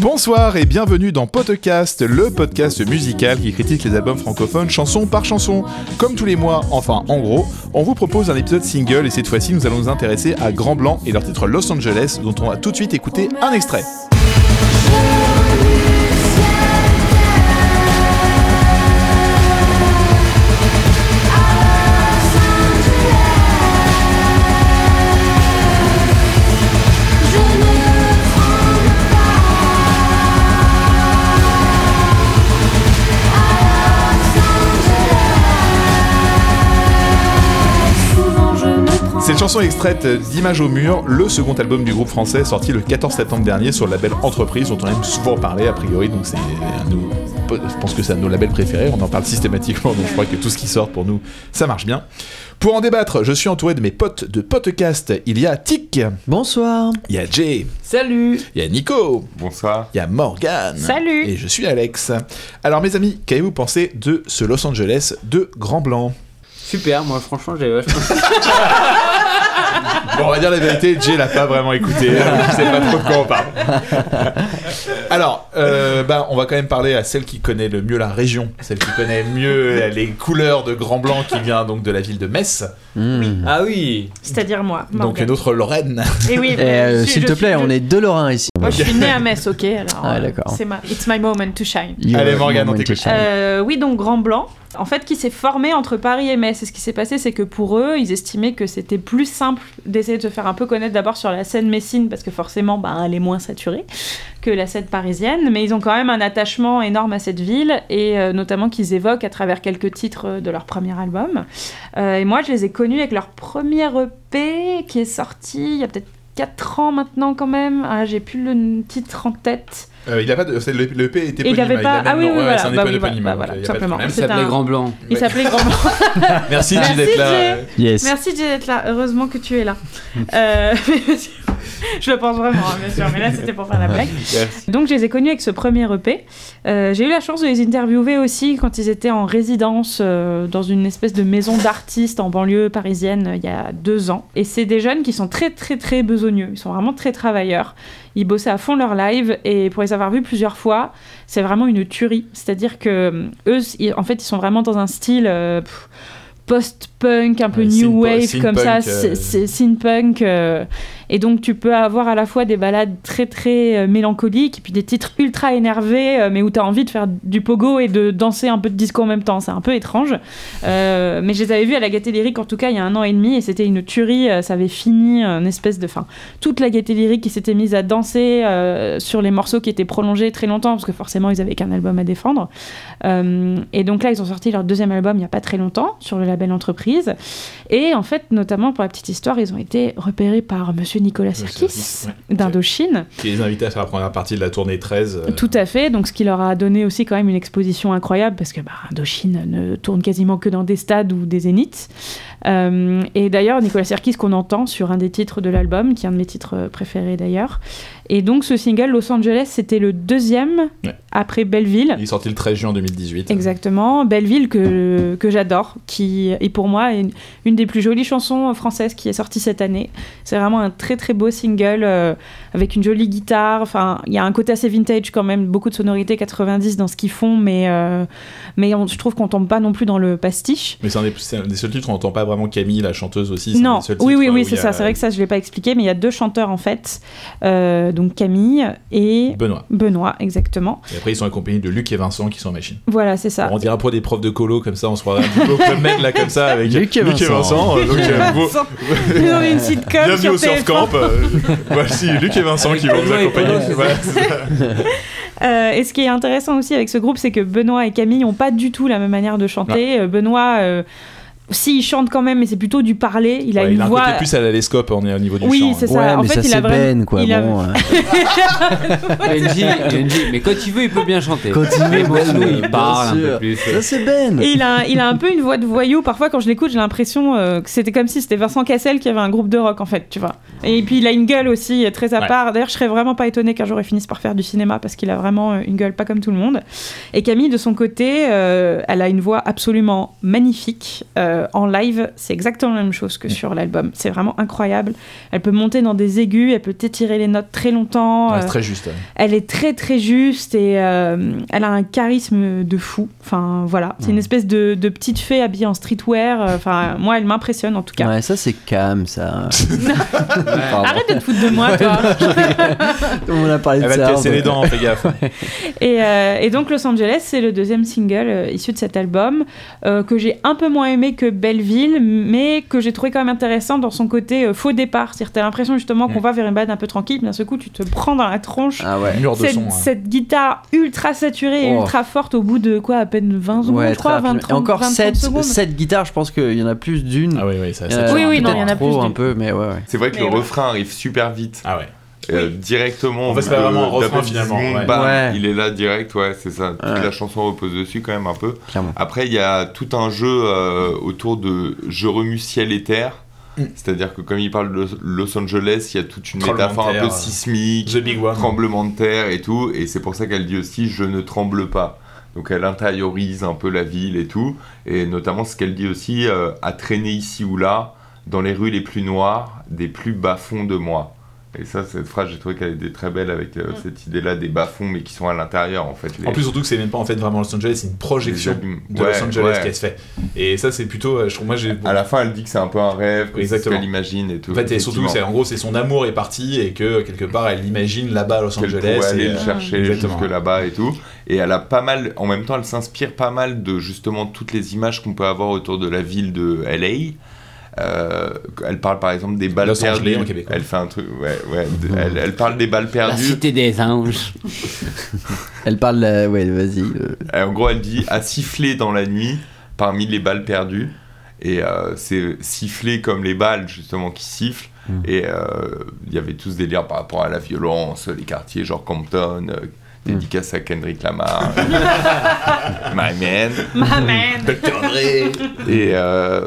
Bonsoir et bienvenue dans Podcast, le podcast musical qui critique les albums francophones chanson par chanson. Comme tous les mois, enfin en gros, on vous propose un épisode single et cette fois-ci nous allons nous intéresser à Grand Blanc et leur titre Los Angeles dont on va tout de suite écouter un extrait. Cette chanson extraite d'Images au mur, le second album du groupe français sorti le 14 septembre dernier sur le label Entreprise dont on aime souvent parler a priori donc c'est je pense que c'est un de nos labels préférés, on en parle systématiquement donc je crois que tout ce qui sort pour nous ça marche bien. Pour en débattre, je suis entouré de mes potes de podcast. Il y a Tic, Bonsoir. il y a Jay, Salut il y a Nico, Bonsoir. il y a Morgan. Salut. Et je suis Alex. Alors mes amis, qu'avez-vous pensé de ce Los Angeles de Grand Blanc? Super, moi franchement j'ai vachement... Bon, on va dire la vérité, Jay l'a pas vraiment écouté, je sais pas trop de quoi on parle. Alors, euh, bah, on va quand même parler à celle qui connaît le mieux la région, celle qui connaît mieux les couleurs de Grand Blanc qui vient donc de la ville de Metz, Hmm. Ah oui C'est-à-dire moi. donc Morgane. notre Lorraine. Et oui, Eh, mais euh, S'il te plaît, je- on est deux Lorrains ici. Moi, je suis née à Metz, ok. Alors, Ah, euh, d'accord. C'est ma... It's my moment to shine. You Allez, are Morgane, on t'écoute. Euh, oui, donc Grand Blanc, en fait, qui s'est formé entre Paris et Metz. Et ce qui s'est passé, c'est que pour eux, ils estimaient que c'était plus simple d'essayer de se faire un peu connaître d'abord sur la scène messine, parce que forcément, bah, elle est moins saturée que la scène parisienne. Mais ils ont quand même un attachement énorme à cette ville, et euh, notamment qu'ils évoquent à travers quelques titres de leur premier album. Euh, et moi, je les ai connus avec leur premier EP qui est sorti il y a peut-être 4 ans maintenant quand même. Ah, J'ai plus le titre en tête. Euh, il a pas de, c'est- le, le EP était il avait pas- ah oui, oui, voilà. c'est un Bah oui, bah euh, voilà, a simplement. Il s'appelait un- Grand Blanc. Il s'appelait Grand Blanc. Merci Merci, d'être là. Yes. Merci d'être là. Heureusement que tu es là. Euh, je le pense vraiment, hein, bien sûr. Mais là, c'était pour faire la blague. Merci. Donc, je les ai connus avec ce premier EP. Euh, J'ai eu la chance de les interviewer aussi quand ils étaient en résidence euh, dans une espèce de maison d'artistes en banlieue parisienne euh, il y a deux ans. Et c'est des jeunes qui sont très, très, très besogneux. Ils sont vraiment très travailleurs. Ils bossaient à fond leur live et pour les avoir vus plusieurs fois, c'est vraiment une tuerie. C'est-à-dire que eux, ils- en fait, ils sont vraiment dans un style pff, post-punk, un peu Ouais, new synth- wave comme ça, synth-punk, euh. Et donc, tu peux avoir à la fois des balades très très euh, mélancoliques puis des titres ultra énervés, euh, mais où tu as envie de faire du pogo et de danser un peu de disco en même temps. C'est un peu étrange. Euh, mais je les avais vus à la Gaieté Lyrique en tout cas il y a un an et demi et c'était une tuerie. Ça avait fini une espèce de. Fin, toute la Gaieté Lyrique qui s'était mise à danser sur les morceaux qui étaient prolongés très longtemps parce que forcément ils avaient qu'un album à défendre. Et donc là, ils ont sorti leur deuxième album il n'y a pas très longtemps sur le label Entreprise. Et en fait, notamment pour la petite histoire, ils ont été repérés par monsieur Nicolas Sirkis Sirkis, ouais. d'Indochine. Qui les invitait à faire la première partie de la tournée 13. euh, Tout à fait, donc ce qui leur a donné aussi quand même une exposition incroyable parce que bah, Indochine ne tourne quasiment que dans des stades ou des zéniths. Euh, et d'ailleurs, Nicolas Sirkis qu'on entend sur un des titres de l'album, qui est un de mes titres euh, préférés d'ailleurs. Et donc ce single Los Angeles, c'était le deuxième Ouais. après Belleville. Il est sorti le 13 juin 2018. Exactement, Belleville que, que j'adore, qui est pour moi une, une des plus jolies chansons françaises qui est sortie cette année. C'est vraiment un très très beau single euh, avec une jolie guitare. Enfin, il y a un côté assez vintage quand même, beaucoup de sonorités 90 dans ce qu'ils font, mais, euh, mais on- je trouve qu'on tombe pas non plus dans le pastiche. Mais c'est un, des- c'est un des seuls titres où on n'entend pas vraiment Camille, la chanteuse aussi. Non, des seuls oui, oui, où oui, il c'est a ça. C'est vrai que ça, je l'ai pas expliqué, mais il y a deux chanteurs en fait, Euh, donc Camille et Benoît. Benoît, exactement. Et après, ils sont accompagnés de Luc et Vincent qui sont en machine. Voilà, c'est ça. Alors, on dira pour des profs de colo comme ça, on se croirait un peu Med là comme ça avec Luc et Vincent. donc, beau- Vincent. Une sitcom Bienvenue sur au Surf TF1. Camp. euh, Voici Luc et Vincent Avec qui vont et accompagner. Euh, et ce qui est intéressant aussi avec ce groupe, c'est que Benoît et Camille n'ont pas du tout la même manière de chanter. Benoît, euh, si il chante quand même, mais c'est plutôt du parler. Il a Ouais, une il a un voix. côté plus à l'aléscope on est au niveau du Oui, chant. c'est ça. Ouais, en mais fait, ça il a vraiment- Ben, quoi. il a- Bon, euh, Benji, Benji, mais quand il veut, il peut bien chanter. Quand il veut, Ben, il parle un peu plus. ça c'est Ben. Et il a, il a un peu une voix de voyou. Parfois, quand je l'écoute, j'ai l'impression euh, que c'était comme si c'était Vincent Cassel qui avait un groupe de rock, en fait, tu vois. Et puis, il a une gueule aussi euh, très à Ouais. part. D'ailleurs, je serais vraiment pas étonnée qu'un jour il finisse par faire du cinéma parce qu'il a vraiment une gueule pas comme tout le monde. Et Camille, de son côté, euh, elle a une voix absolument magnifique. Euh, euh, en live, c'est exactement la même chose que sur l'album. C'est vraiment incroyable. Elle peut monter dans des aigus, elle peut t'étirer les notes très longtemps. Ouais, euh, c'est très juste. ouais. elle est très très juste et euh, elle a un charisme de fou. Enfin voilà, c'est une espèce de, de petite fée habillée en streetwear. Euh, Enfin moi, elle m'impressionne en tout cas. Ouais, ça c'est Cam, ça. Arrête de te foutre de moi, toi. On a parlé Elle de va ça. te casser on- les dents, fais gaffe. Et, euh, et donc Los Angeles, c'est le deuxième single euh, issu de cet album euh, que j'ai un peu moins aimé que Belleville, mais que j'ai trouvé quand même intéressant dans son côté euh, faux départ. C'est-à-dire t'as l'impression justement qu'on Mm. va vers une balade un peu tranquille, puis d'un seul coup tu te prends dans la tronche. Ah ouais. Mur de cette, son. hein. cette guitare ultra saturée et Oh. ultra forte au bout de quoi à peine 20 secondes Ouais, je crois très 20, rapidement. 30, Et encore 20, 7, 30 secondes 7 guitares, je pense qu'il y en a plus d'une. Ah oui, oui, ça, Il y en a. Oui, oui, non, il y en a trop plus un d'une. peu, mais ouais, ouais. C'est vrai que Mais le ouais. refrain arrive super vite. Ah ouais. Euh, directement. En fait, c'est au bout pas de- vraiment un refrain, d'à peine finalement, 10 secondes, ouais. bam, Ouais. Il est là direct, ouais, c'est ça. Toute Ouais. la chanson repose dessus quand même un peu. Clairement. Après, il y a tout un jeu euh, autour de je remue ciel et terre. Mm. C'est-à-dire que comme il parle de Los Angeles, il y a toute une métaphore un peu terre, sismique, The Big One. tremblement de terre et tout. Et c'est pour ça qu'elle dit aussi je ne tremble pas. Donc elle intériorise un peu la ville et tout. Et notamment ce qu'elle dit aussi, euh, à traîner ici ou là, dans les rues les plus noires, des plus bas-fonds de moi. Et ça, cette phrase, j'ai trouvé qu'elle était très belle avec euh, cette idée-là des bas-fonds, mais qui sont à l'intérieur en fait. Les- En plus, surtout que c'est même pas en fait vraiment Los Angeles, c'est une projection de Ouais, Los Angeles ouais. qu'elle se fait. Et ça, c'est plutôt. euh, Je trouve, moi, j'ai. À la fin, elle dit que c'est un peu un rêve, que Exactement. qu'elle imagine et tout. En fait, et surtout, c'est en gros, c'est son amour est parti et que quelque part, elle imagine là-bas à Los Angeles. pourrait aller et, le euh, chercher jusque là-bas et tout. Et elle a pas mal, en même temps, elle s'inspire pas mal de justement toutes les images qu'on peut avoir autour de la ville de LA. Euh, elle parle par exemple des balles Los Angeles perdues. en québécois. Elle fait un truc, ouais, ouais. de- elle, elle parle des balles La perdues. cité des anges. Elle parle. euh, Ouais, vas-y. euh, en gros, elle dit à siffler dans la nuit parmi les balles perdues. Et euh, c'est siffler comme les balles justement qui sifflent. Mm. Et euh, il y avait tout ce délire par rapport à la violence, les quartiers genre Compton, euh, dédicace à Kendrick Lamar, My Man. Ma man. Dr. Dre. Et euh,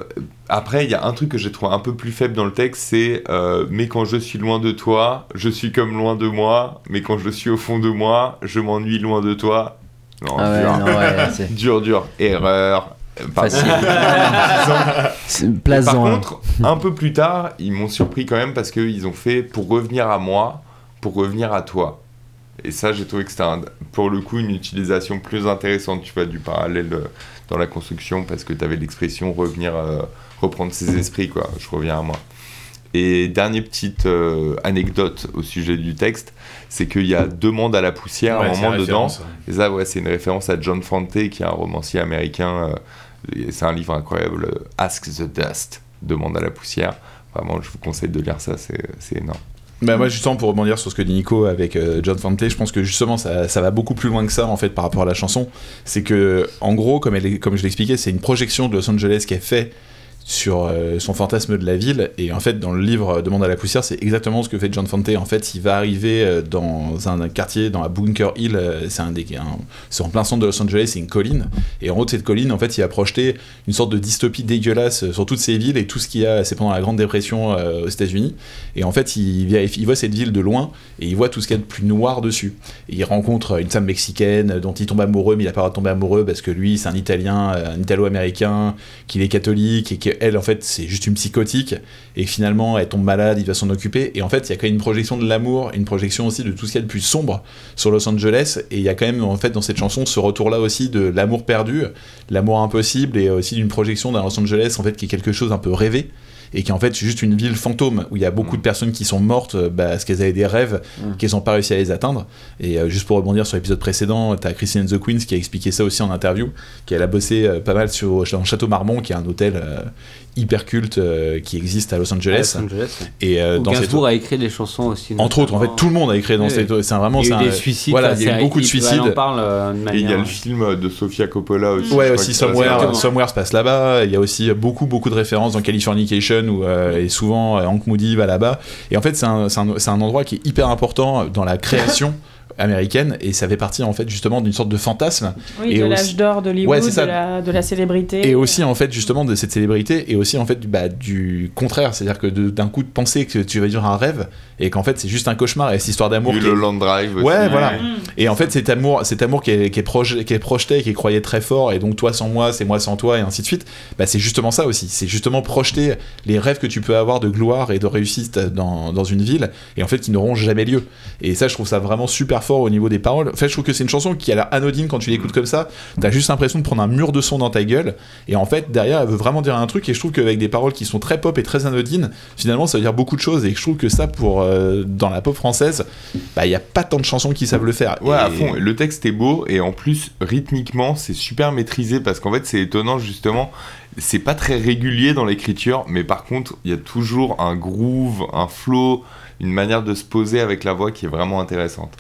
après, il y a un truc que j'ai trouvé un peu plus faible dans le texte, c'est euh, Mais quand je suis loin de toi, je suis comme loin de moi. Mais quand je suis au fond de moi, je m'ennuie loin de toi. Non, Ah ouais, dur. non, ouais, c'est dur, dur. Erreur. Facile. Par en un. contre, un peu plus tard, ils m'ont surpris quand même parce qu'ils ont fait pour revenir à moi, pour revenir à toi. Et ça, j'ai trouvé que c'était pour le coup une utilisation plus intéressante, tu vois, du parallèle euh, dans la construction parce que tu avais l'expression revenir, euh, reprendre ses esprits, quoi. Je reviens à moi. Et dernière petite euh, anecdote au sujet du texte, c'est qu'il y a Demande à la poussière à un moment dedans. Et ça, ouais, c'est une référence à John Fante, qui est un romancier américain. euh, c'est un livre incroyable, Ask the Dust, Demande à la poussière. Vraiment, je vous conseille de lire ça, c'est énorme. Bah moi justement pour rebondir sur ce que dit Nico avec euh, John Fante, je pense que justement ça, va beaucoup plus loin que ça en fait par rapport à la chanson. C'est que en gros comme, elle est, comme je l'expliquais c'est une projection de Los Angeles qu'elle fait sur euh, son fantasme de la ville. Et en fait dans le livre euh, Demande à la poussière c'est exactement ce que fait John Fante. En fait il va arriver euh, dans un, quartier dans la Bunker Hill c'est un un- en plein centre de Los Angeles c'est une colline. Et en haut de cette colline en fait il a projeté une sorte de dystopie dégueulasse sur toutes ces villes et tout ce qu'il y a c'est pendant la Grande Dépression aux États-Unis. Et en fait il, il voit cette ville de loin et il voit tout ce qu'il y a de plus noir dessus. Et il rencontre une femme mexicaine dont il tombe amoureux mais il a pas le droit de tomber amoureux parce que lui c'est un italien un italo-américain qu'il est catholique et qu'elle en fait c'est juste une psychotique et finalement elle tombe malade il va s'en occuper. Et en fait il y a quand même une projection de l'amour une projection aussi de tout ce qu'il y a de plus sombre sur Los Angeles. Et il y a quand même en fait dans cette chanson ce retour là aussi de l'amour perdu l'amour impossible et aussi d'une projection d'un Los Angeles en fait qui est quelque chose un peu rêvé et qui en fait juste une ville fantôme où il y a beaucoup de personnes qui sont mortes euh, bah, parce qu'elles avaient des rêves Mm. qu'elles n'ont pas réussi à les atteindre et euh, juste pour rebondir sur l'épisode précédent t'as Christine and the Queens qui a expliqué ça aussi en interview qu'elle a bossé euh, pas mal sur dans Château Marmont qui est un hôtel euh, hyper culte euh, qui existe à Los Angeles Los Angeles. et euh, Où dans cette Gainsbourg a écrit des chansons aussi. entre autres en fait tout le monde a écrit dans Oui. cette c'est un- vraiment Il y c'est a eu un- des suicides. voilà il y a eu c'est- beaucoup de suicides en parle euh, de Et il y a le film de Sofia Coppola aussi. Ouais, aussi Somewhere. Somewhere se passe là-bas. Il y a aussi beaucoup, beaucoup de références dans Californication euh, et souvent euh, Hank Moody va là-bas. Et en fait, c'est un, un endroit qui est hyper important dans la création américaine et ça fait partie en fait justement d'une sorte de fantasme Oui, Et de aussi- l'âge d'or Ouais, de, la, de la célébrité. et aussi en fait justement de cette célébrité et aussi en fait du- bah, du contraire c'est à dire que d'un coup de penser que tu vas vivre un rêve et qu'en fait c'est juste un cauchemar et cette histoire d'amour qui est- Mulholland Drive aussi. Ouais, voilà. Et en fait, cet amour, cet amour qui est, qui est, proje- qui est projeté, qui est croyé très fort, et donc toi sans moi, c'est moi sans toi, et ainsi de suite, bah, c'est justement ça aussi. C'est justement projeter les rêves que tu peux avoir de gloire et de réussite dans, dans une ville, et en fait, qui n'auront jamais lieu. Et ça, je trouve ça vraiment super fort au niveau des paroles. En fait, je trouve que c'est une chanson qui a l'air anodine quand tu l'écoutes comme ça. T'as juste l'impression de prendre un mur de son dans ta gueule, et en fait, derrière, elle veut vraiment dire un truc, et je trouve qu'avec des paroles qui sont très pop et très anodines, finalement, ça veut dire beaucoup de choses, et je trouve que ça, pour euh, dans la pop française, bah, il n'y a pas tant de chansons qui savent le faire. Ouais, à fond. Le texte est beau et en plus, rythmiquement, c'est super maîtrisé parce qu'en fait, c'est étonnant justement. C'est pas très régulier dans l'écriture, mais par contre, il y a toujours un groove, un flow, une manière de se poser avec la voix qui est vraiment intéressante.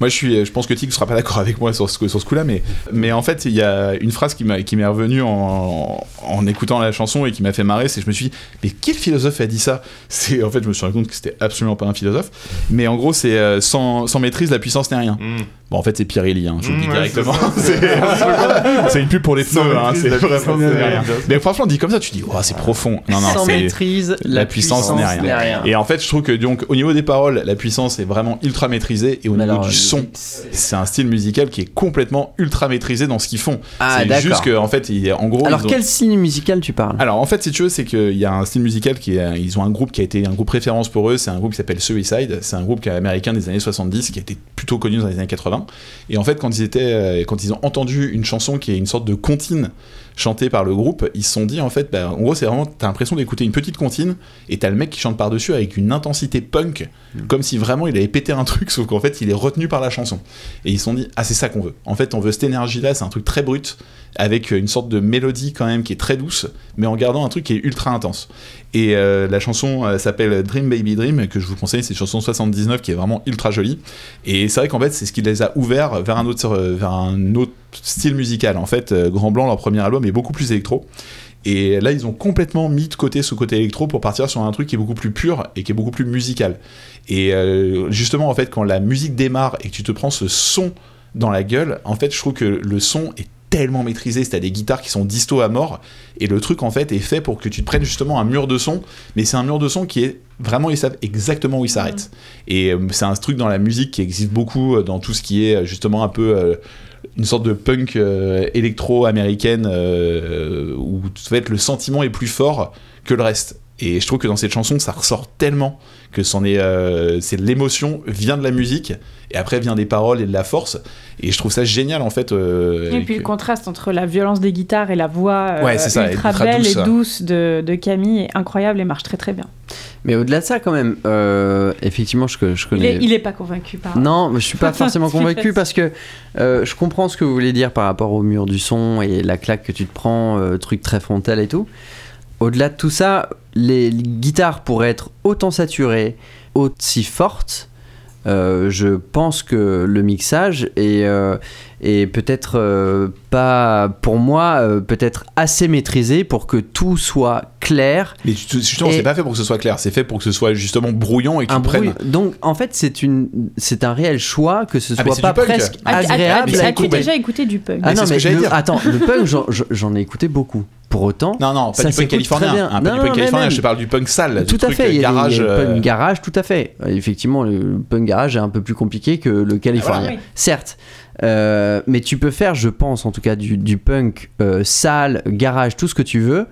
Moi, je suis, je pense que Tig sera pas d'accord avec moi sur ce, sur ce coup-là, mais, mais en fait, il y a une phrase qui m'a- qui m'est revenue en, en écoutant la chanson et qui m'a fait marrer, c'est que je me suis dit, mais quel philosophe a dit ça? C'est en fait, je me suis rendu compte que c'était absolument pas un philosophe, mais en gros, c'est euh, sans, sans maîtrise, la puissance n'est rien. Mm. Bon, en fait, c'est Pirelli, hein, je vous le dis Mm, directement. c'est une pub pour les pneus, hein, c'est la vraiment rien. Mais franchement, dit comme ça, tu dis, oh, c'est profond. Non, non, Sans maîtrise, la puissance n'est rien. Et en fait, je trouve que donc au niveau des paroles, la puissance est vraiment ultra maîtrisée et au Mais niveau alors, du son, c'est un style musical qui est complètement ultra maîtrisé dans ce qu'ils font. Ah, c'est juste que en fait, il- en gros, Alors ont- quel signe musical tu parles? Alors en fait, si tu veux, c'est qu'il y a un style musical qui est, ils ont un groupe qui a été un groupe référence pour eux, c'est un groupe qui s'appelle Suicide, c'est un groupe américain des années 70 qui a été plutôt connu dans les années 80. Et en fait, quand ils étaient, euh, quand ils ont entendu une chanson qui est une sorte de comptine chantée par le groupe, ils se sont dit en fait, bah, en gros, c'est vraiment, t'as l'impression d'écouter une petite comptine et t'as le mec qui chante par dessus avec une intensité punk, comme si vraiment il avait pété un truc, sauf qu'en fait, il est retenu par la chanson. Et ils se sont dit, ah c'est ça qu'on veut. En fait, on veut cette énergie-là, c'est un truc très brut avec une sorte de mélodie quand même qui est très douce, mais en gardant un truc qui est ultra intense. Et euh, la chanson euh, s'appelle Dream Baby Dream, que je vous conseille, c'est une chanson 79 qui est vraiment ultra jolie. Et c'est vrai qu'en fait, c'est ce qui les a ouverts vers un autre, euh, vers un autre style musical. En fait, Grand Blanc, leur premier album, est beaucoup plus électro. Et là, ils ont complètement mis de côté ce côté électro pour partir sur un truc qui est beaucoup plus pur et qui est beaucoup plus musical. Et euh, justement, en fait, quand la musique démarre et que tu te prends ce son dans la gueule, en fait, je trouve que le son est tellement maîtrisé, c'est à des guitares qui sont disto à mort, et le truc en fait est fait pour que tu te prennes justement un mur de son, mais c'est un mur de son qui est vraiment, ils savent exactement où il s'arrête. Et euh, c'est un truc dans la musique qui existe beaucoup euh, dans tout ce qui est justement un peu une sorte de punk euh, électro-américaine euh, où le sentiment est plus fort que le reste. Et je trouve que dans cette chanson, ça ressort tellement que c'en est, euh, c'est l'émotion vient de la musique et après vient des paroles et de la force. Et je trouve ça génial en fait. euh, Et puis que- le contraste entre la violence des guitares et la voix euh, Ouais, c'est ça, ultra ultra belle douce, et douce de, de Camille est incroyable et marche très très bien. Mais au-delà de ça, quand même, euh, effectivement, je, je Il connais. est, il est pas convaincu par. Non, je suis pas forcément convaincu parce que euh, je comprends ce que vous voulez dire par rapport au mur du son et la claque que tu te prends, euh, truc très frontal et tout. Au-delà de tout ça, les guitares pourraient être autant saturées, aussi fortes. Euh, je pense que le mixage est, euh, est peut-être euh, pas, pour moi, euh, peut-être assez maîtrisé pour que tout soit clair Mais justement, c'est pas fait pour que ce soit clair, c'est fait pour que ce soit justement brouillon et que un tu prennes. Donc en fait, c'est une, c'est un réel choix que ce Ah, soit c'est pas presque agréable. As-tu déjà écouté du punk? Ah Mais non, mais que j'allais le- dire. attends, le punk, j'en ai écouté beaucoup. Pour autant, Non, non, pas Ça du punk californien. très bien. hein, pas Non, du non, punk californien, même- je te parle du punk sale. tout du à truc, fait. euh, Il y a, garage. il y a le euh, punk garage, tout à fait. Euh, Effectivement, le punk garage est un peu plus compliqué que le californien, Ah, voilà, oui. certes. Euh, mais tu peux faire, je pense, en tout cas, du, du punk euh, sale, garage, tout ce que tu veux,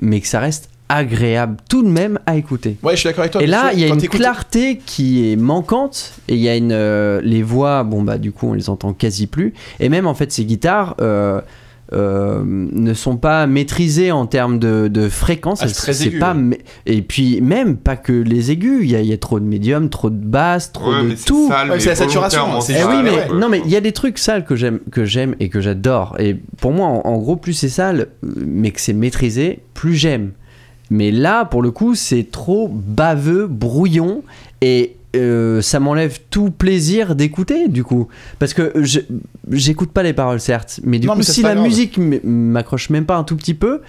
mais que ça reste agréable tout de même à écouter. Ouais, je suis d'accord avec toi. Et là, il y a une clarté qui est manquante et il y a une euh, les voix, bon bah du coup on les entend quasi plus. Et même en fait ces guitares euh, euh, ne sont pas maîtrisées en termes de, de fréquence. Ah, c'est très aigu, pas ouais. et puis même pas que les aigus. Il y a, il y a trop de médium, trop de basses, trop Ouais, de tout. c'est la saturation, c'est Eh juste- oui, sale, mais ouais. non, mais il y a des trucs sales que j'aime, que j'aime et que j'adore. Et pour moi, en, en gros, plus c'est sale, mais que c'est maîtrisé, plus j'aime. Mais là, pour le coup, c'est trop baveux, brouillon, et euh, ça m'enlève tout plaisir d'écouter, du coup. Parce que j'écoute pas les paroles, certes, mais du Non, coup, mais si la grave. musique m'accroche même pas un tout petit peu,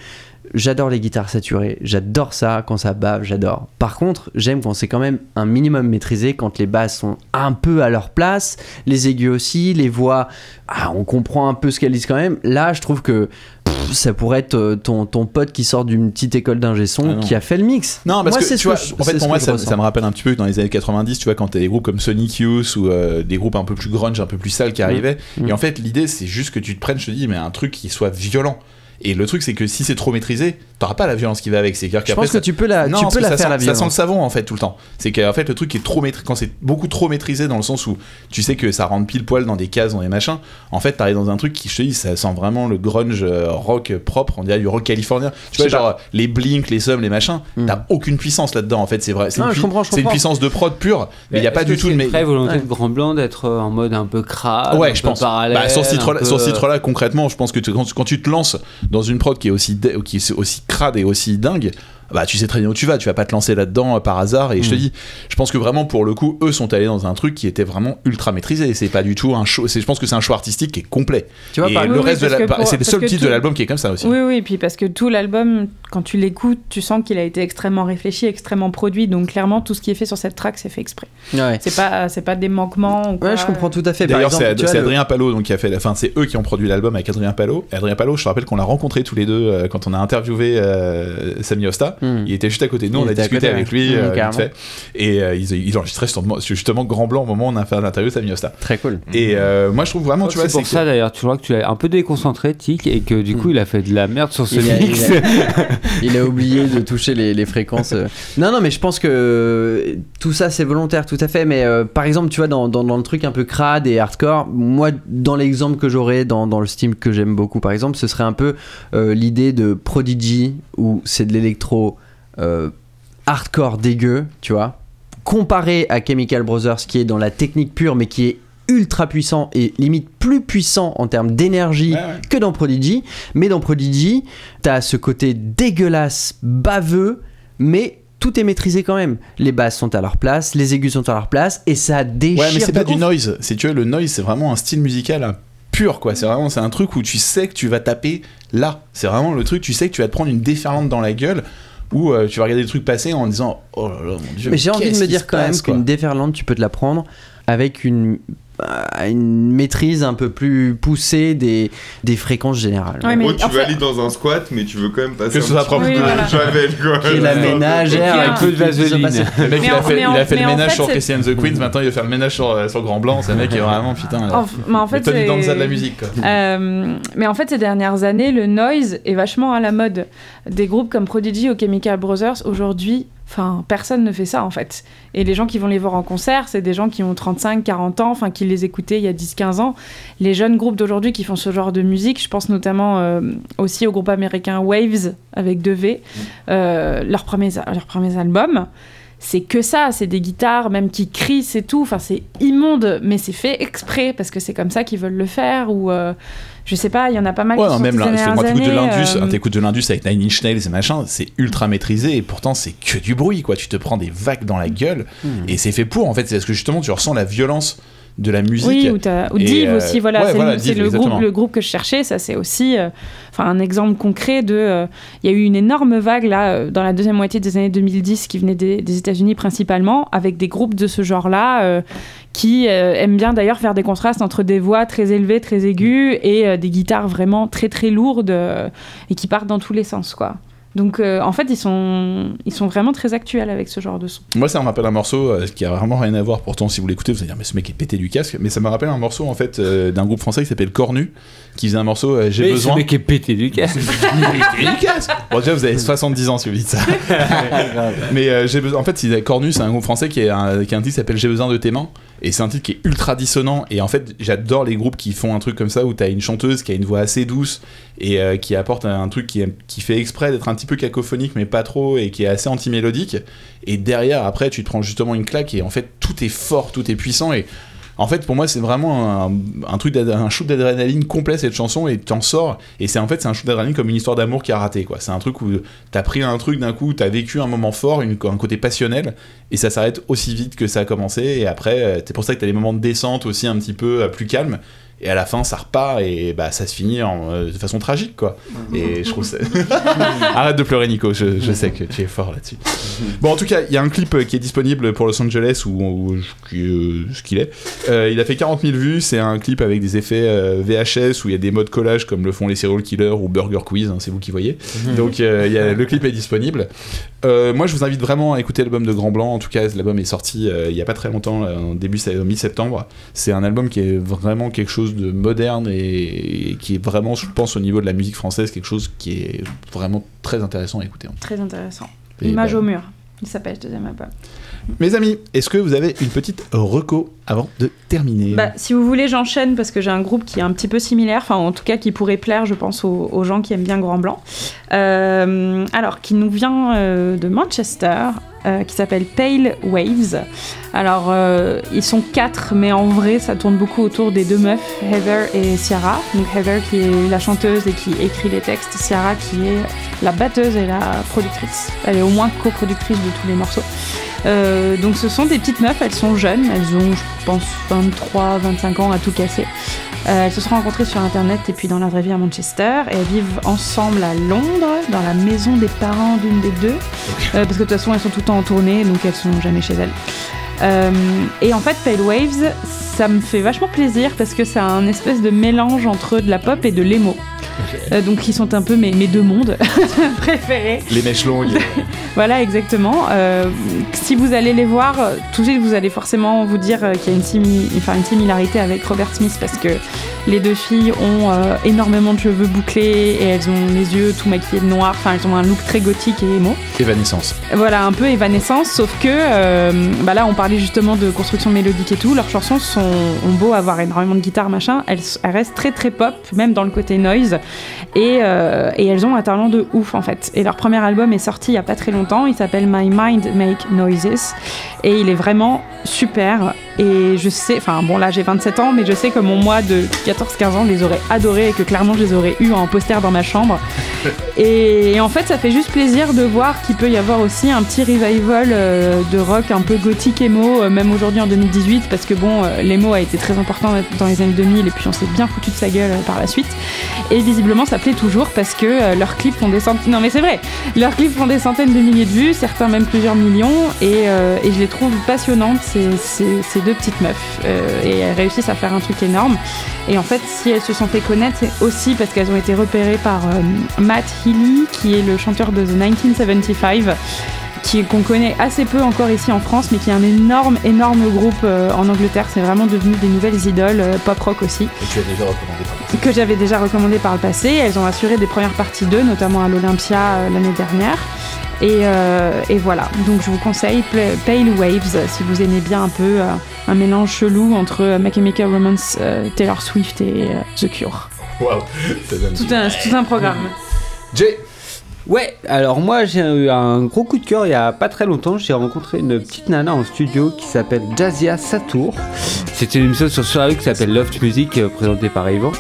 J'adore les guitares saturées, j'adore ça quand ça bave, j'adore. Par contre, j'aime quand c'est quand même un minimum maîtrisé, quand les basses sont un peu à leur place, les aigus aussi, les voix, ah, on comprend un peu ce qu'elles disent quand même. Là, je trouve que ça pourrait être euh, ton, ton pote qui sort d'une petite école d'ingé Ah son non. qui a fait le mix. Non, parce Moi, que c'est tu ce vois, que je- en fait, pour moi, ça, me rappelle un petit peu dans les années 90, tu vois, quand t'as des groupes comme Sonic Youth ou euh, des groupes un peu plus grunge, un peu plus sales qui arrivaient. Mm. Et en fait, l'idée, c'est juste que tu te prennes, je te dis, mais un truc qui soit violent. Et le truc, c'est que si c'est trop maîtrisé, t'auras pas la violence qui va avec. C'est Je pense que tu peux la, non, tu peux la ça faire sent, la ça sent le violence. savon en fait tout le temps. C'est qu'en fait le truc est trop maîtrisé quand c'est beaucoup trop maîtrisé dans le sens où tu sais que ça rentre pile poil dans des cases, dans des machins. En fait, t'arrives dans un truc qui je te dis, ça sent vraiment le grunge euh, rock propre, on dirait du rock californien. Tu vois genre les Blink, les Sum, les machins, Mm. t'as aucune puissance là-dedans en fait. C'est vrai. C'est une, c'est puissance de prod pure, mais il y a pas du tout c'est de. une mais- vraie volonté de Grand Blanc d'être euh, en mode un peu crade, Ouais, je pense. parallèle. Bah, sur ce un titre-là, peu- sur titre-là, concrètement, je pense que quand, quand tu te lances dans une prod qui est aussi qui est aussi crade et aussi dingue, bah tu sais très bien où tu vas. Tu vas pas te lancer là-dedans euh, par hasard. Et je te Mm. dis, je pense que vraiment pour le coup, eux sont allés dans un truc qui était vraiment ultra maîtrisé. C'est pas du tout un show. c'est- Je pense que c'est un show artistique qui est complet. Tu vois, et par le Oui, oui, reste de la- bah, pour- c'est le seul titre tout- de l'album qui est comme ça aussi. Oui, oui, puis parce que tout l'album, quand tu l'écoutes, tu sens qu'il a été extrêmement réfléchi, extrêmement produit. Donc clairement, tout ce qui est fait sur cette track, c'est fait exprès. Ouais. C'est pas, c'est pas des manquements. Ou quoi. Ouais, je comprends tout à fait. D'ailleurs, c'est le- Adrien Palot donc, qui a fait la fin. C'est eux qui ont produit l'album avec Adrien Palot. Adrien Palot, je te rappelle qu'on l'a rencontré tous les deux euh, quand on a interviewé euh, Sami Osta. Hmm. Il était juste à côté de nous, Il on a était à discuté côté, avec lui Mmh, euh, vite carrément. fait. Et euh, ils, ils enregistraient justement, justement Grand Blanc au moment où on a fait l'interview de Sami Osta. Très cool. Et euh, moi je trouve vraiment, tu vois, c'est pour que- ça d'ailleurs, tu vois que tu l'as un peu déconcentré, Tic, et que du coup il a fait de la merde sur ce mix. il a oublié de toucher les, fréquences. euh. Non, non, mais je pense que euh, tout ça c'est volontaire, tout à fait. Mais euh, par exemple, tu vois, dans, dans, le truc un peu crade et hardcore, moi, dans l'exemple que j'aurais dans, dans le Steam que j'aime beaucoup, par exemple, ce serait un peu l'idée de Prodigy où c'est de l'électro hardcore dégueu, tu vois, comparé à Chemical Brothers qui est dans la technique pure mais qui est ultra puissant et limite plus puissant en termes d'énergie Ouais, ouais. que dans Prodigy. Mais dans Prodigy, t'as ce côté dégueulasse, baveux, mais tout est maîtrisé quand même. Les basses sont à leur place, les aigus sont à leur place, et ça déchire. Ouais, mais c'est pas du noise. C'est tu vois, le noise, c'est vraiment un style musical hein, pur, quoi. C'est vraiment, c'est un truc où tu sais que tu vas taper là. C'est vraiment le truc, tu sais que tu vas te prendre une déferlante dans la gueule. Ou euh, tu vas regarder des trucs passer en disant oh là là mon dieu Mais j'ai envie de me dire quand passe, même qu'une déferlante, tu peux te la prendre avec une, euh, une maîtrise un peu plus poussée des, des fréquences générales. Ouais, En mais gros, tu en veux fait- aller dans un squat, mais tu veux quand même passer Que ce un soit petit propre. Oui, de voilà. javel, quoi. Et la ménagère avec un- peu de vaseline. Le mec, il a fait, il a fait le ménage fait, sur c'est- Christian the Queens, maintenant il va faire le ménage sur, euh, sur Grand Blanc. Ce mec est vraiment putain. En- mais en fait, le Tony c'est- Danza de la musique, quoi. Euh, mais en fait, ces dernières années, le noise est vachement à la mode. Des groupes comme Prodigy ou Chemical Brothers, aujourd'hui, enfin, personne ne fait ça en fait. Et les gens qui vont les voir en concert, c'est des gens qui ont 35, 40 ans, enfin, qui les écoutaient il y a 10, 15 ans. Les jeunes groupes d'aujourd'hui qui font ce genre de musique, je pense notamment euh, aussi au groupe américain Waves avec 2V, euh, leurs, premiers, leurs premiers albums. C'est que ça, c'est des guitares même qui crient, c'est tout. Enfin, c'est immonde, mais c'est fait exprès parce que c'est comme ça qu'ils veulent le faire. Ou euh, je sais pas, il y en a pas mal. Ouais, qui non, sont même là, moi, t'écoutes de dernières l'Indus, années, euh, t'écoutes de l'Indus avec Nine Inch Nails et machin, c'est ultra maîtrisé et pourtant c'est que du bruit, quoi. Tu te prends des vagues dans la gueule Hmm. et c'est fait pour, en fait, c'est parce que justement tu ressens la violence de la musique. Oui, ou, ou Div euh, aussi, voilà, ouais, c'est voilà, le, groupe, le groupe que je cherchais, ça c'est aussi euh, un exemple concret de... euh, Il y a eu une énorme vague là, dans la deuxième moitié des années 2010, qui venait des, des États-Unis principalement, avec des groupes de ce genre-là, qui aiment bien d'ailleurs faire des contrastes entre des voix très élevées, très aiguës, et des guitares vraiment très très lourdes, et qui partent dans tous les sens, quoi. Donc euh, en fait, ils sont, ils sont vraiment très actuels avec ce genre de son. Moi, ça me rappelle un morceau euh, qui a vraiment rien à voir. Pourtant, si vous l'écoutez, vous allez dire, mais ce mec est pété du casque. Mais ça me rappelle un morceau en fait euh, d'un groupe français qui s'appelle Cornu, qui faisait un morceau euh, J'ai Mais besoin. Ce mec est pété du casque. Pété du casque Bon, déjà, vous avez 70 ans si vous dites ça. mais euh, j'ai besoin. En fait, Cornu, c'est un groupe français qui, est un, qui a un titre qui s'appelle J'ai besoin de tes mains. Et c'est un titre qui est ultra dissonant. Et en fait, j'adore les groupes qui font un truc comme ça où t'as une chanteuse qui a une voix assez douce et euh, qui apporte un truc qui, qui fait exprès d'être un petit peu cacophonique, mais pas trop, et qui est assez anti-mélodique. Et derrière, après, tu te prends justement une claque et en fait, tout est fort, tout est puissant. Et en fait, pour moi, c'est vraiment un, truc, un shoot d'adrénaline complet cette chanson et t'en sors. Et c'est en fait, c'est un shoot d'adrénaline comme une histoire d'amour qui a raté, quoi. C'est un truc où t'as pris un truc d'un coup, t'as vécu un moment fort, une- un côté passionnel, et ça s'arrête aussi vite que ça a commencé. Et après, euh, c'est pour ça que t'as des moments de descente aussi un petit peu euh, plus calmes. Et à la fin ça repart et bah ça se finit en, euh, de façon tragique quoi. Et je trouve ça. Arrête de pleurer Nico, je, je sais que tu es fort là-dessus. Bon en tout cas il y a un clip euh, qui est disponible pour Los Angeles où, où- euh, ce qu'il est. Euh, il a fait 40 000 vues, c'est un clip avec des effets VHS où il y a des modes collage comme le font les Serial Killers ou Burger Quiz, hein, c'est vous qui voyez. Donc y a- le clip est disponible. Moi, je vous invite vraiment à écouter l'album de Grand Blanc. En tout cas, l'album est sorti il y a pas très longtemps, en début mi-septembre. C'est un album qui est vraiment quelque chose de moderne et, et qui est vraiment, je pense, au niveau de la musique française, quelque chose qui est vraiment très intéressant à écouter. Très intéressant. Et Image bah, au mur. Il s'appelle deuxième album. Mes amis, est-ce que vous avez une petite reco avant de terminer? Bah, si vous voulez, j'enchaîne parce que j'ai un groupe qui est un petit peu similaire, enfin en tout cas qui pourrait plaire, je pense, aux, aux gens qui aiment bien Grand Blanc. Euh, alors, qui nous vient euh, de Manchester, euh, qui s'appelle Pale Waves. Alors, euh, ils sont quatre, mais en vrai, ça tourne beaucoup autour des deux meufs, Heather et Ciara. Donc, Heather qui est la chanteuse et qui écrit les textes, Ciara qui est la batteuse et la productrice. Elle est au moins coproductrice de tous les morceaux. Euh, donc ce sont des petites meufs, elles sont jeunes, elles ont je pense 23, 25 ans à tout casser. Euh, elles se sont rencontrées sur internet et puis dans la vraie vie à Manchester et elles vivent ensemble à Londres, dans la maison des parents d'une des deux. Euh, parce que de toute façon elles sont tout le temps en tournée donc elles sont jamais chez elles. Euh, et en fait Pale Waves, ça me fait vachement plaisir parce que c'est un espèce de mélange entre de la pop et de l'émo. Euh, donc ils sont un peu mes, mes deux mondes préférés. Les mèches longues. Voilà, exactement. Euh, si vous allez les voir, tout de suite, vous allez forcément vous dire qu'il y a une, simi- enfin, une similarité avec Robert Smith parce que les deux filles ont euh, énormément de cheveux bouclés et elles ont les yeux tout maquillés de noir. Enfin, elles ont un look très gothique et émo. Évanescence. Voilà, un peu évanescence, sauf que euh, bah là, on parlait justement de construction mélodique et tout. Leurs chansons sont, ont beau avoir énormément de guitare, machin, elles, elles restent très très pop, même dans le côté noise. Et, euh, et elles ont un talent de ouf en fait. Et leur premier album est sorti il y a pas très longtemps. Il s'appelle My Mind Make Noises. Et il est vraiment super. Et je sais, enfin bon, là j'ai 27 ans, mais je sais que mon moi de 14-15 ans les aurait adorés et que clairement je les aurais eu en poster dans ma chambre. Et en fait, ça fait juste plaisir de voir qu'il peut y avoir aussi un petit revival euh, de rock un peu gothique emo, euh, même aujourd'hui en 2018, parce que bon, euh, l'emo a été très important dans les années 2000 et puis on s'est bien foutu de sa gueule euh, par la suite. Et visiblement, ça plaît toujours parce que leurs clips font des centaines. Non, mais c'est vrai, leurs clips font des centaines de milliers de vues, certains même plusieurs millions, et, et je les trouve passionnantes, ces, ces- ces deux petites meufs. Et elles réussissent à faire un truc énorme. Et en fait, si elles se sont fait connaître, c'est aussi parce qu'elles ont été repérées par euh, Matt Healy, qui est le chanteur de The 1975 qui- qu'on connaît assez peu encore ici en France, mais qui est un énorme, énorme groupe euh, en Angleterre. C'est vraiment devenu des nouvelles idoles, euh, pop rock aussi, Et tu as déjà recommandé par que j'avais déjà recommandé par le passé. Elles ont assuré des premières parties d'eux, notamment à l'Olympia euh, l'année dernière. Et, euh, et voilà, donc je vous conseille Pale Waves si vous aimez bien un peu euh, un mélange chelou entre euh, My Chemical Romance, euh, Taylor Swift et euh, The Cure. Ça donne- Tout un, tout un programme. Jay, Ouais, alors moi j'ai eu un gros coup de cœur il y a pas très longtemps. J'ai rencontré une petite nana en studio qui s'appelle Jazia Satour. C'était une émission sur Soirée qui s'appelle Loft Music euh, présentée par Yvan.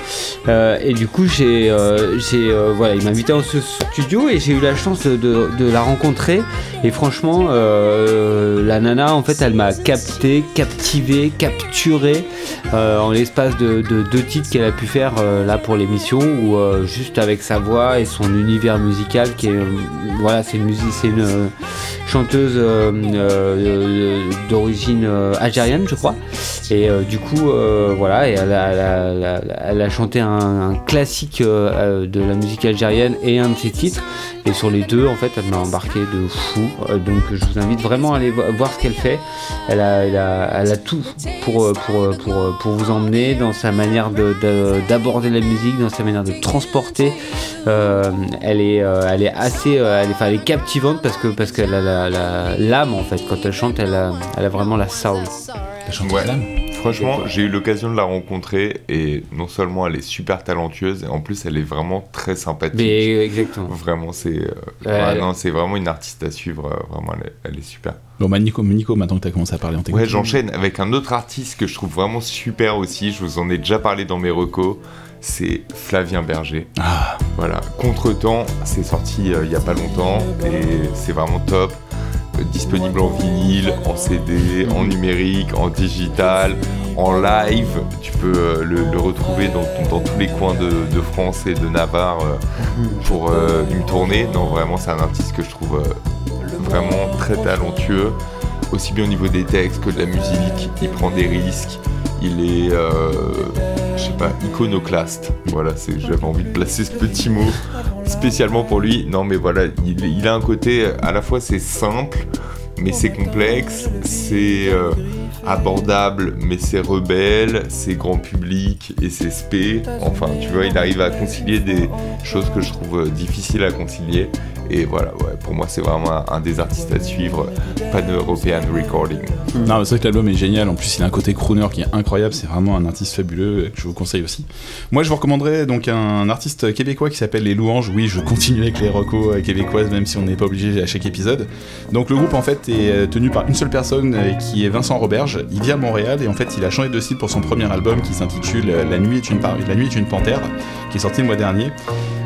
Euh, et du coup, j'ai, euh, j'ai, voilà, il m'a invité dans ce studio et j'ai eu la chance de, la rencontrer. Et franchement, la nana, en fait, elle m'a capté, captivé, capturé en l'espace de, de deux titres qu'elle a pu faire là pour l'émission, euh, juste avec sa voix et son univers musical, euh, voilà, c'est une euh, chanteuse euh, d'origine algérienne, je crois. Et du coup, voilà, et elle a, chanté un, classique de la musique algérienne et un de ses titres. Et sur les deux, en fait, elle m'a embarqué de fou. Donc, je vous invite vraiment à aller vo- voir ce qu'elle fait. Elle a, tout pour, pour, pour, pour vous emmener dans sa manière de- de- d'aborder la musique, dans sa manière de transporter. Elle est assez, euh, elle est, enfin, elle est captivante parce que parce qu'elle a la- la- l'âme en fait. Quand elle chante, elle a, elle a vraiment la soul. la chanteuse Ouais. d'âme. Franchement, j'ai eu l'occasion de la rencontrer et non seulement elle est super talentueuse, et en plus elle est vraiment très sympathique. Mais exactement. Vraiment, c'est euh, Ouais. ouais, non, c'est vraiment une artiste à suivre. euh, Vraiment, elle est, elle est super. Bon, bah, Nico, Nico, maintenant que tu as commencé à parler, on t'écoute. Ouais, j'enchaîne avec un autre artiste que je trouve vraiment super aussi. Je vous en ai déjà parlé dans mes recos. C'est Flavien Berger. Ah, Voilà, Contretemps, c'est sorti euh, il y a pas longtemps et c'est vraiment top. Euh, disponible en vinyle, en CD, en numérique, en digital, en live, tu peux euh, le, le retrouver dans, dans tous les coins de, de France et de Navarre euh, pour une tournée. Non, vraiment, c'est un artiste que je trouve vraiment très talentueux, aussi bien au niveau des textes que de la musique. Il prend des risques. Il est, sais pas, iconoclaste. Voilà, j'avais envie de placer ce petit mot spécialement pour lui. Non, mais voilà, il, a un côté à la fois c'est simple, mais c'est complexe, c'est euh, abordable, mais c'est rebelle, c'est grand public et c'est spé. Enfin, tu vois, il arrive à concilier des choses que je trouve difficiles à concilier. Et voilà, pour moi, c'est vraiment un, des artistes à suivre, pan-european recording. Non, c'est vrai que l'album est génial. En plus, il a un côté crooner qui est incroyable. C'est vraiment un artiste fabuleux que je vous conseille aussi. Moi, je vous recommanderais donc un artiste québécois qui s'appelle Les Louanges. Oui, je continue avec les recos euh, québécoises, même si on n'est pas obligé à chaque épisode. Donc, le groupe en fait est euh, tenu par une seule personne euh, qui est Vincent Roberge. Il vit à Montréal et en fait, il a changé de style pour son premier album qui s'intitule La nuit est La nuit est une panthère, qui est sorti le mois dernier.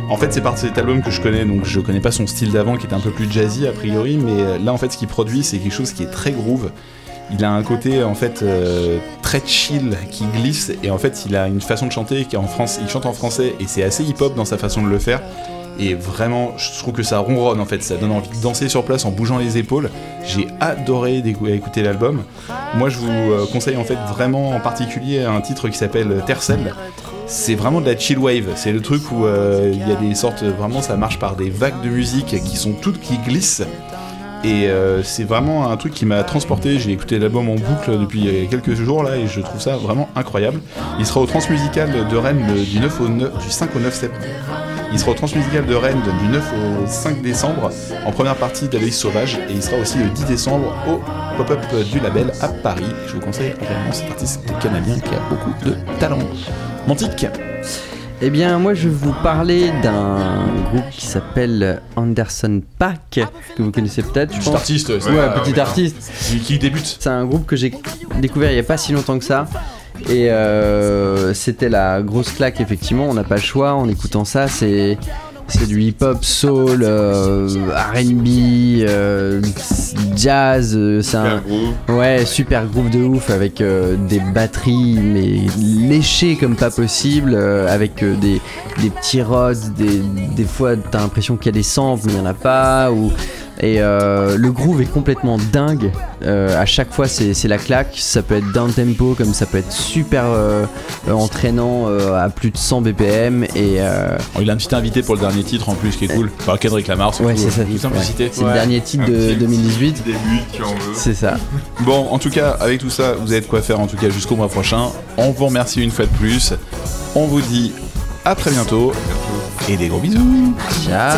En fait, c'est par cet album que je connais, donc je connais pas son style d'avant qui était un peu plus jazzy a priori, mais euh, là en fait, ce qu'il produit, c'est quelque chose qui est très groove. Il a un côté en fait euh, très chill qui glisse et en fait il a une façon de chanter qui en France, il chante en français et c'est assez hip-hop dans sa façon de le faire. Et vraiment, je trouve que ça ronronne en fait, ça donne envie de danser sur place en bougeant les épaules. J'ai adoré écouter l'album. Moi, je vous euh, conseille en fait vraiment en particulier un titre qui s'appelle Tercel. C'est vraiment de la chill wave. C'est le truc où euh, il y a des sortes, vraiment, ça marche par des vagues de musique qui sont toutes qui glissent. Et euh, c'est vraiment un truc qui m'a transporté. J'ai écouté l'album en boucle depuis euh, quelques jours là et je trouve ça vraiment incroyable. Il sera au Transmusical de Rennes du, 9 au 9, du 5 au 9 septembre. Il sera au Transmusical de Rennes du 9 au 5 décembre en première partie d'Aloïs Sauvage et il sera aussi le 10 décembre au pop-up du label à Paris. Je vous conseille vraiment cet artiste canadien qui a beaucoup de talent. Mantique Eh bien, moi, je vais vous parler d'un groupe qui s'appelle Anderson Pack, que vous connaissez peut-être, je Petit pense. artiste, c'est- Ouais, petit artiste. qui, qui débute. C'est un groupe que j'ai découvert il n'y a pas si longtemps que ça. Et euh, c'était la grosse claque, effectivement. On n'a pas le choix en écoutant ça. C'est. C'est du hip-hop, soul, euh, RB, euh, jazz. euh, C'est un. Ouais, super groupe de ouf avec des batteries mais léchées comme pas possible, avec des, des petits rods, des, des fois t'as l'impression qu'il y a des samples mais il n'y en a pas. Ou, et euh, le groove est complètement dingue. Euh, à chaque fois c'est la claque. Ça peut être down tempo comme ça peut être super euh, euh, entraînant euh, à plus de 100 BPM. Et euh, Oh, il a un petit invité pour le dernier titre en plus qui est cool. Enfin, Kendrick Lamar, c'est ouais, cool. c'est ça. C'est le dernier titre Un de petit 2018. Début, tu en veux. C'est ça. Bon, en tout cas, avec tout ça, vous avez de quoi faire en tout cas jusqu'au mois prochain. On vous remercie une fois de plus. On vous dit à très bientôt et des gros bisous. Ciao.